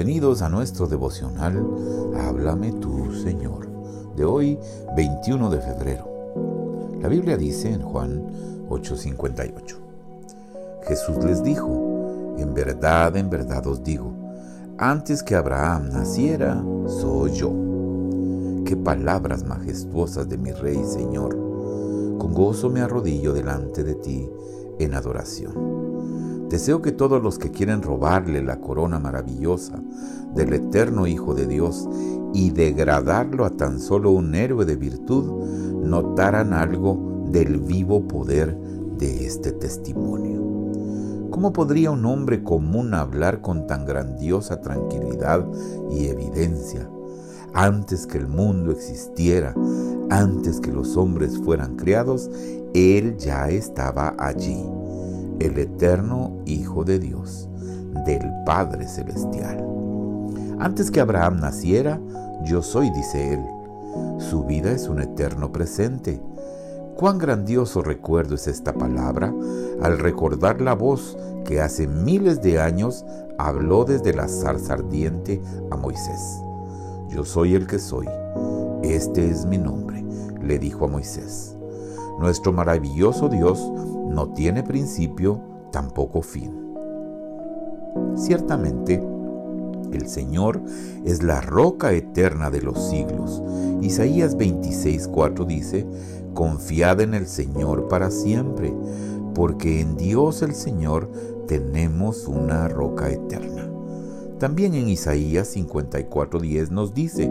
Bienvenidos a nuestro devocional Háblame tú, Señor, de hoy 21 de febrero. La Biblia dice en Juan 8:58, Jesús les dijo, en verdad, en verdad os digo, antes que Abraham naciera, soy yo. Qué palabras majestuosas de mi Rey, Señor. Con gozo me arrodillo delante de ti en adoración. Deseo que todos los que quieren robarle la corona maravillosa del eterno Hijo de Dios y degradarlo a tan solo un héroe de virtud, notaran algo del vivo poder de este testimonio. ¿Cómo podría un hombre común hablar con tan grandiosa tranquilidad y evidencia? Antes que el mundo existiera, antes que los hombres fueran creados, Él ya estaba allí el eterno Hijo de Dios, del Padre Celestial. Antes que Abraham naciera, yo soy, dice él. Su vida es un eterno presente. Cuán grandioso recuerdo es esta palabra al recordar la voz que hace miles de años habló desde la zarza ardiente a Moisés. Yo soy el que soy. Este es mi nombre, le dijo a Moisés. Nuestro maravilloso Dios no tiene principio, tampoco fin. Ciertamente, el Señor es la roca eterna de los siglos. Isaías 26:4 dice, Confiad en el Señor para siempre, porque en Dios el Señor tenemos una roca eterna. También en Isaías 54:10 nos dice,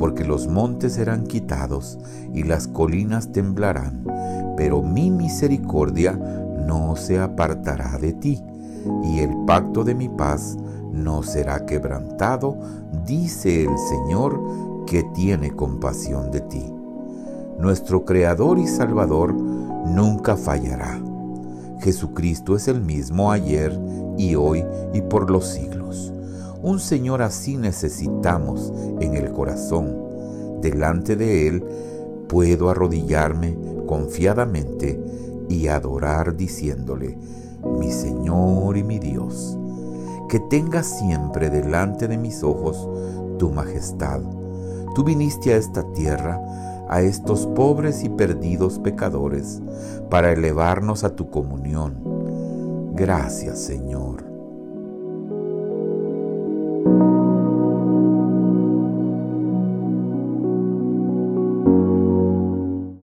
porque los montes serán quitados y las colinas temblarán, pero mi misericordia no se apartará de ti, y el pacto de mi paz no será quebrantado, dice el Señor que tiene compasión de ti. Nuestro Creador y Salvador nunca fallará. Jesucristo es el mismo ayer y hoy y por los siglos. Un Señor así necesitamos en el corazón. Delante de Él puedo arrodillarme confiadamente y adorar diciéndole, mi Señor y mi Dios, que tenga siempre delante de mis ojos tu majestad. Tú viniste a esta tierra, a estos pobres y perdidos pecadores, para elevarnos a tu comunión. Gracias, Señor.